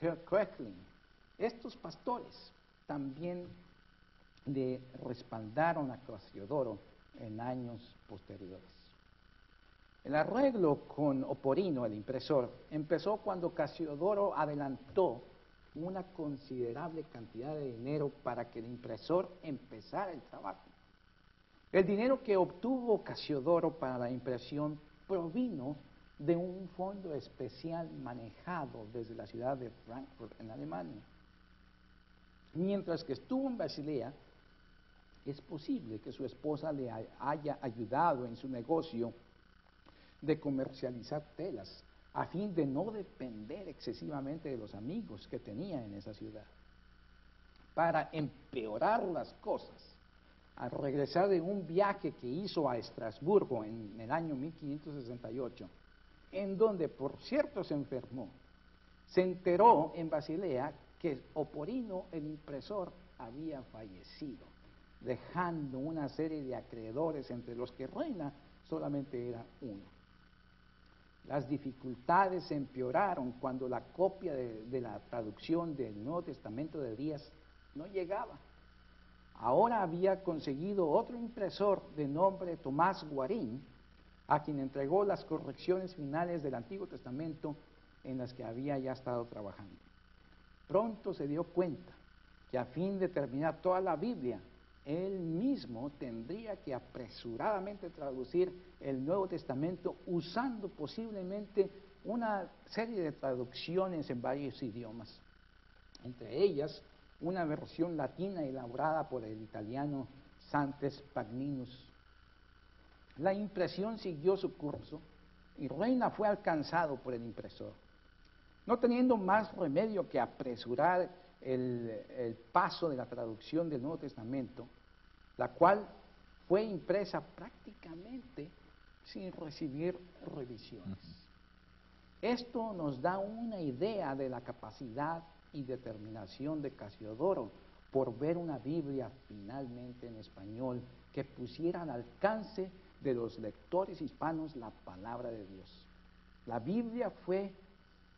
Köchling. Estos pastores también le respaldaron a Casiodoro en años posteriores. El arreglo con Oporino, el impresor, empezó cuando Casiodoro adelantó una considerable cantidad de dinero para que el impresor empezara el trabajo. El dinero que obtuvo Casiodoro para la impresión provino de un fondo especial manejado desde la ciudad de Frankfurt, en Alemania. Mientras que estuvo en Basilea, es posible que su esposa le haya ayudado en su negocio de comercializar telas a fin de no depender excesivamente de los amigos que tenía en esa ciudad. Para empeorar las cosas, al regresar de un viaje que hizo a Estrasburgo en el año 1568, en donde por cierto se enfermó, se enteró en Basilea que Oporino, el impresor, había fallecido, dejando una serie de acreedores entre los que Reina solamente era uno. Las dificultades se empeoraron cuando la copia de, la traducción del Nuevo Testamento de Díaz no llegaba. Ahora había conseguido otro impresor de nombre Tomás Guarín, a quien entregó las correcciones finales del Antiguo Testamento en las que había ya estado trabajando. Pronto se dio cuenta que a fin de terminar toda la Biblia él mismo tendría que apresuradamente traducir el Nuevo Testamento usando posiblemente una serie de traducciones en varios idiomas, entre ellas una versión latina elaborada por el italiano Santes Pagninus. La impresión siguió su curso y Reina fue alcanzado por el impresor. No teniendo más remedio que apresurar el, paso de la traducción del Nuevo Testamento, la cual fue impresa prácticamente sin recibir revisiones. Esto nos da una idea de la capacidad y determinación de Casiodoro por ver una Biblia finalmente en español que pusiera al alcance de los lectores hispanos la palabra de Dios. La Biblia fue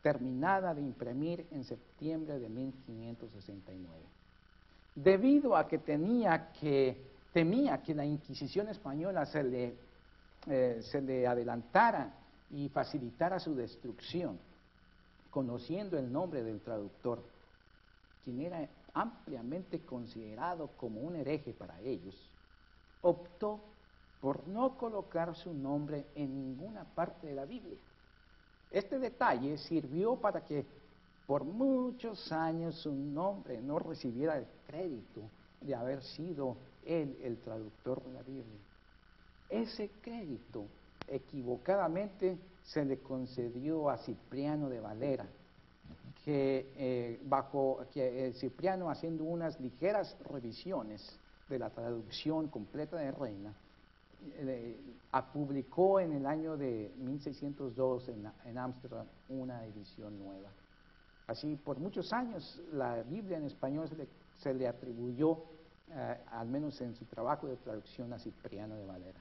terminada de imprimir en septiembre de 1569. Debido a que tenía que, temía que la Inquisición española se le, eh, se le adelantara y facilitara su destrucción, conociendo el nombre del traductor, quien era ampliamente considerado como un hereje para ellos, optó por no colocar su nombre en ninguna parte de la Biblia. Este detalle sirvió para que por muchos años su nombre no recibiera el crédito de haber sido él el traductor de la Biblia. Ese crédito equivocadamente se le concedió a Cipriano de Valera, que eh, bajo que eh, Cipriano haciendo unas ligeras revisiones de la traducción completa de Reina, eh, publicó en el año de 1602 en Ámsterdam una edición nueva. Así, por muchos años la Biblia en español se le, atribuyó, eh, al menos en su trabajo de traducción, a Cipriano de Valera.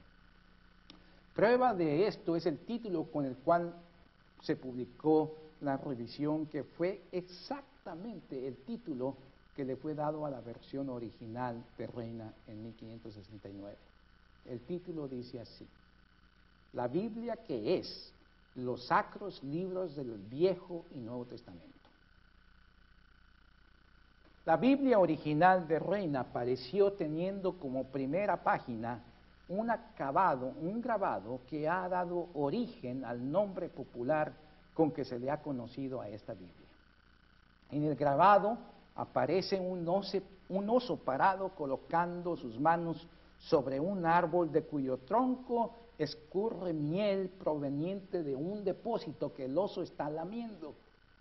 Prueba de esto es el título con el cual se publicó la revisión, que fue exactamente el título que le fue dado a la versión original de Reina en 1569. El título dice así, la Biblia que es los sacros libros del Viejo y Nuevo Testamento. La Biblia original de Reina apareció teniendo como primera página un acabado, un grabado que ha dado origen al nombre popular con que se le ha conocido a esta Biblia. En el grabado aparece un oso, un oso parado colocando sus manos sobre un árbol de cuyo tronco escurre miel proveniente de un depósito que el oso está lamiendo,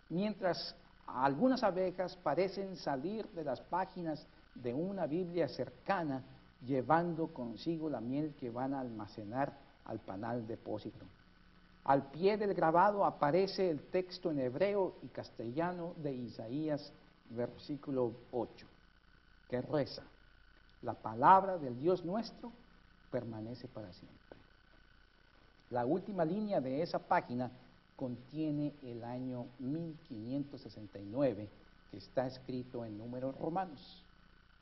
mientras algunas abejas parecen salir de las páginas de una Biblia cercana llevando consigo la miel que van a almacenar al panal depósito. Al pie del grabado aparece el texto en hebreo y castellano de Isaías, versículo 8, que reza, la palabra del Dios nuestro permanece para siempre. La última línea de esa página contiene el año 1569, que está escrito en números romanos.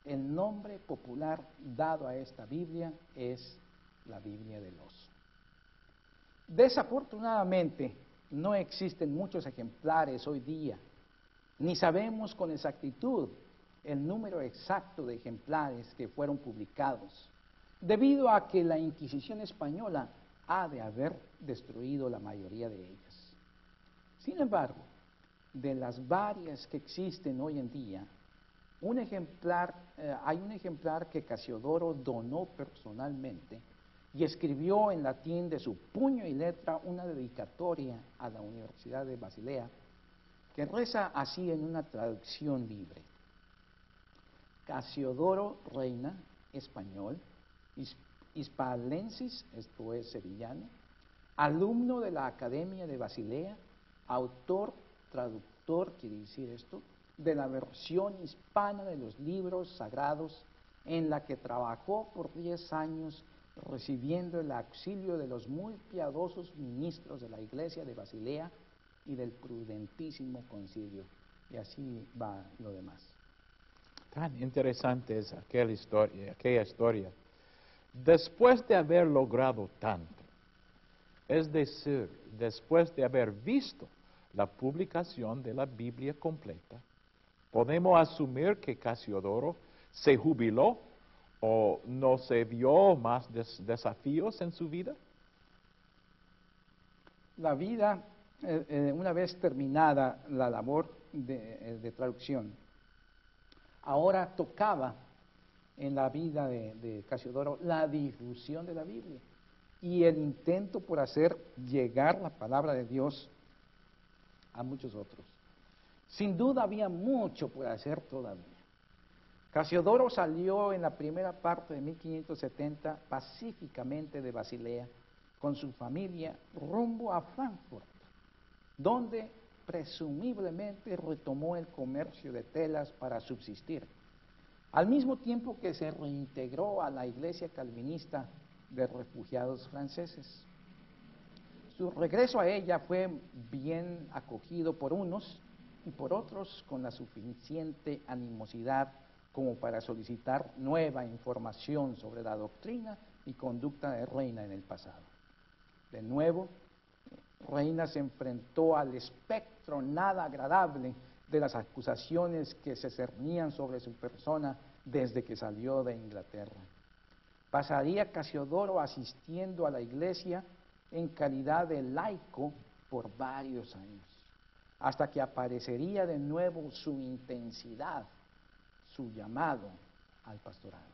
El nombre popular dado a esta Biblia es la Biblia del oso. Desafortunadamente, no existen muchos ejemplares hoy día, ni sabemos con exactitud el número exacto de ejemplares que fueron publicados, debido a que la Inquisición española ha de haber destruido la mayoría de ellas. Sin embargo, de las varias que existen hoy en día, eh, hay un ejemplar que Casiodoro donó personalmente y escribió en latín de su puño y letra una dedicatoria a la Universidad de Basilea, que reza así en una traducción libre. Casiodoro Reina, español, hispalensis, esto es sevillano, alumno de la Academia de Basilea, autor, traductor, quiere decir esto, de la versión hispana de los libros sagrados, en la que trabajó por diez años recibiendo el auxilio de los muy piadosos ministros de la iglesia de Basilea y del prudentísimo concilio. Y así va lo demás. Tan interesante es aquella historia, aquella historia. Después de haber logrado tanto, es decir, después de haber visto la publicación de la Biblia completa, podemos asumir que Casiodoro se jubiló o no se vio más desafíos en su vida? La vida, eh, eh, una vez terminada la labor de, eh, traducción, ahora tocaba en la vida de, Casiodoro la difusión de la Biblia y el intento por hacer llegar la palabra de Dios a muchos otros. Sin duda había mucho por hacer todavía. Casiodoro salió en la primera parte de 1570 pacíficamente de Basilea con su familia rumbo a Frankfurt, donde presumiblemente retomó el comercio de telas para subsistir, al mismo tiempo que se reintegró a la iglesia calvinista de refugiados franceses. Su regreso a ella fue bien acogido por unos y por otros con la suficiente animosidad como para solicitar nueva información sobre la doctrina y conducta de Reina en el pasado. De nuevo, Reina se enfrentó al espectro nada agradable de las acusaciones que se cernían sobre su persona desde que salió de Inglaterra. Pasaría Casiodoro asistiendo a la iglesia en calidad de laico por varios años, hasta que aparecería de nuevo su intensidad su llamado al pastorado.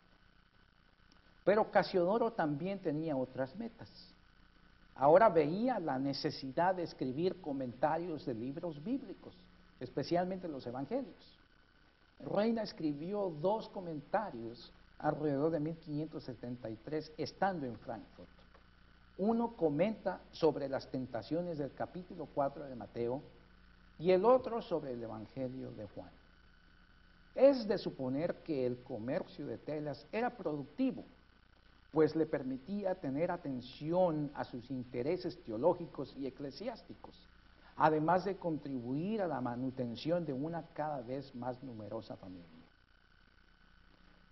Pero Casiodoro también tenía otras metas. Ahora veía la necesidad de escribir comentarios de libros bíblicos, especialmente los evangelios. Reina escribió dos comentarios alrededor de 1573 estando en Frankfurt. Uno comenta sobre las tentaciones del capítulo 4 de Mateo y el otro sobre el Evangelio de Juan. Es de suponer que el comercio de telas era productivo, pues le permitía tener atención a sus intereses teológicos y eclesiásticos, además de contribuir a la manutención de una cada vez más numerosa familia.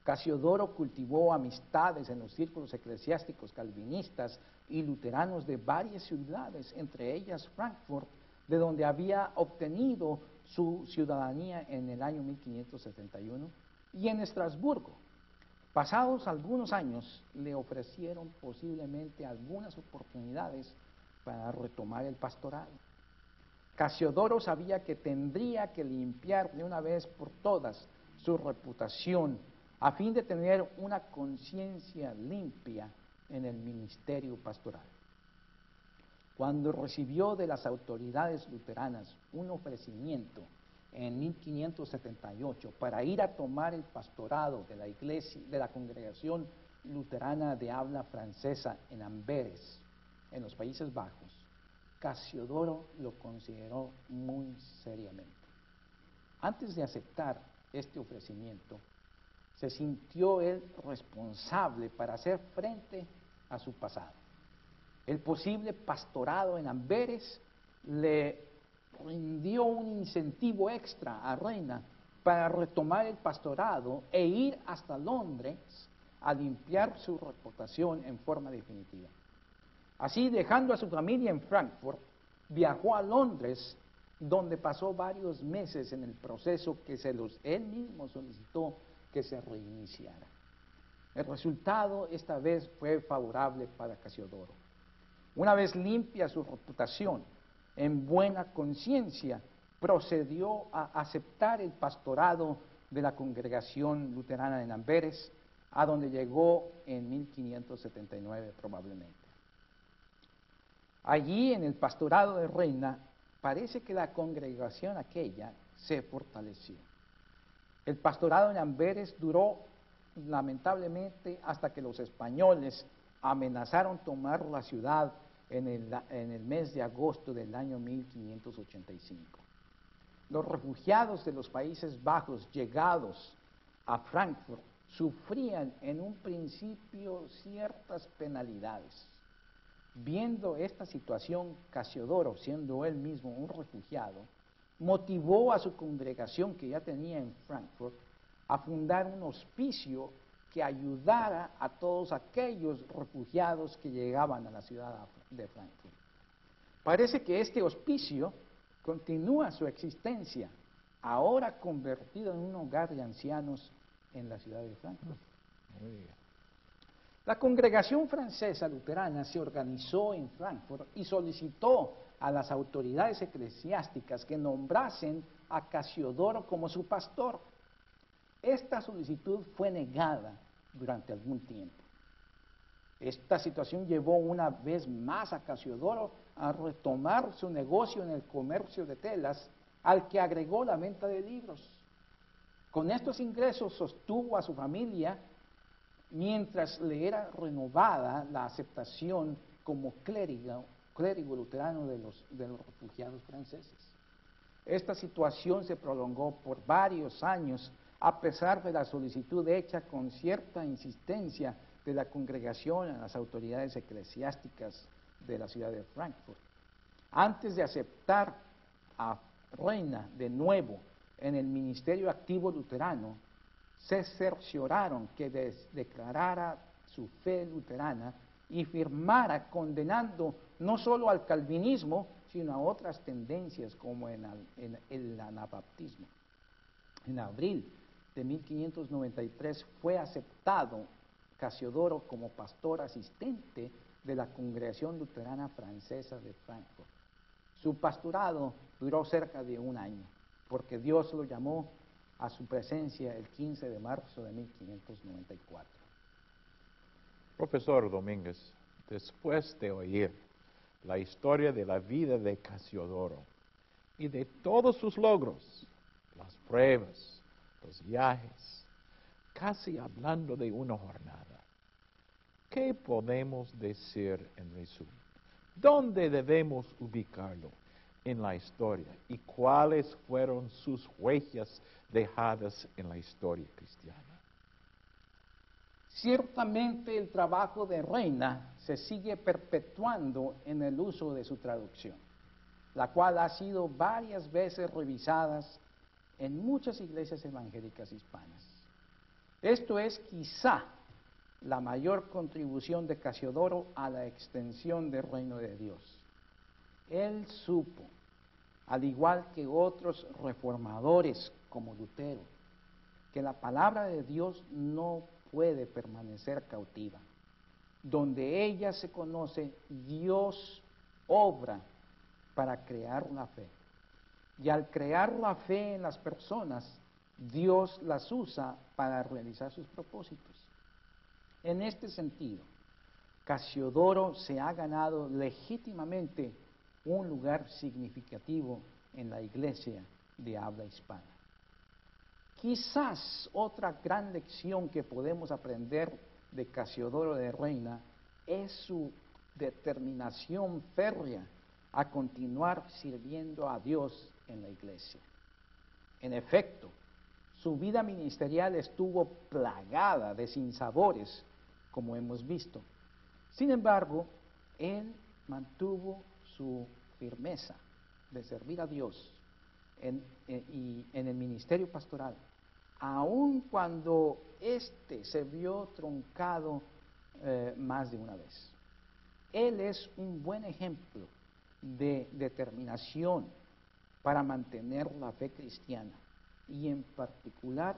Casiodoro cultivó amistades en los círculos eclesiásticos calvinistas y luteranos de varias ciudades, entre ellas Frankfurt, de donde había obtenido su ciudadanía en el año 1571 y en Estrasburgo. Pasados algunos años le ofrecieron posiblemente algunas oportunidades para retomar el pastorado. Casiodoro sabía que tendría que limpiar de una vez por todas su reputación a fin de tener una conciencia limpia en el ministerio pastoral. Cuando recibió de las autoridades luteranas un ofrecimiento en 1578 para ir a tomar el pastorado de la iglesia, de la congregación luterana de habla francesa en Amberes, en los Países Bajos, Casiodoro lo consideró muy seriamente. Antes de aceptar este ofrecimiento, se sintió él responsable para hacer frente a su pasado el posible pastorado en Amberes le rindió un incentivo extra a Reina para retomar el pastorado e ir hasta Londres a limpiar su reputación en forma definitiva. Así, dejando a su familia en Frankfurt, viajó a Londres, donde pasó varios meses en el proceso que se los, él mismo solicitó que se reiniciara. El resultado esta vez fue favorable para Casiodoro. Una vez limpia su reputación, en buena conciencia, procedió a aceptar el pastorado de la congregación luterana de Amberes, a donde llegó en 1579 probablemente. Allí en el pastorado de Reina parece que la congregación aquella se fortaleció. El pastorado en Amberes duró lamentablemente hasta que los españoles amenazaron tomar la ciudad en el, mes de agosto del año 1585. Los refugiados de los Países Bajos llegados a Frankfurt sufrían en un principio ciertas penalidades. Viendo esta situación, Casiodoro, siendo él mismo un refugiado, motivó a su congregación que ya tenía en Frankfurt a fundar un hospicio que ayudara a todos aquellos refugiados que llegaban a la ciudad de Frankfurt. Parece que este hospicio continúa su existencia, ahora convertido en un hogar de ancianos en la ciudad de Frankfurt. La congregación francesa luterana se organizó en Frankfurt y solicitó a las autoridades eclesiásticas que nombrasen a Casiodoro como su pastor. Esta solicitud fue negada durante algún tiempo. Esta situación llevó una vez más a Casiodoro a retomar su negocio en el comercio de telas, al que agregó la venta de libros. Con estos ingresos sostuvo a su familia mientras le era renovada la aceptación como clérigo, luterano de los, de los refugiados franceses. Esta situación se prolongó por varios años a pesar de la solicitud hecha con cierta insistencia de la congregación a las autoridades eclesiásticas de la ciudad de Frankfurt. Antes de aceptar a Reina de nuevo en el ministerio activo luterano, se cercioraron que declarara su fe luterana y firmara condenando no solo al calvinismo, sino a otras tendencias como el, anabaptismo. En abril de 1593 fue aceptado Casiodoro como pastor asistente de la Congregación Luterana Francesa de Frankfurt. Su pastorado duró cerca de un año, porque Dios lo llamó a su presencia el 15 de marzo de 1594. Profesor Domínguez, después de oír la historia de la vida de Casiodoro y de todos sus logros, las pruebas, los viajes, casi hablando de una jornada, ¿qué podemos decir en resumen? ¿Dónde debemos ubicarlo en la historia y cuáles fueron sus huellas dejadas en la historia cristiana. Ciertamente el trabajo de Reina se sigue perpetuando en el uso de su traducción, la cual ha sido varias veces revisada en muchas iglesias evangélicas hispanas. Esto es quizá la mayor contribución de Casiodoro a la extensión del reino de Dios. Él supo, al igual que otros reformadores como Lutero, que la palabra de Dios no puede permanecer cautiva. Donde ella se conoce, Dios obra para crear la fe. Y al crear la fe en las personas, Dios las usa para realizar sus propósitos. En este sentido, Casiodoro se ha ganado legítimamente un lugar significativo en la iglesia de habla hispana. Quizás otra gran lección que podemos aprender de Casiodoro de Reina es su determinación férrea a continuar sirviendo a Dios en la iglesia. En efecto, su vida ministerial estuvo plagada de sinsabores, como hemos visto. Sin embargo, él mantuvo su firmeza de servir a Dios en, en- y en el ministerio pastoral, aun cuando éste se vio truncado eh, más de una vez. Él es un buen ejemplo de determinación para mantener la fe cristiana y en particular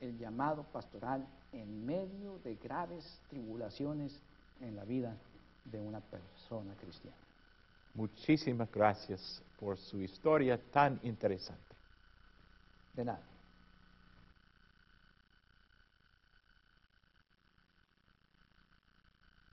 el llamado pastoral en medio de graves tribulaciones en la vida de una persona cristiana. Muchísimas gracias por su historia tan interesante. De nada.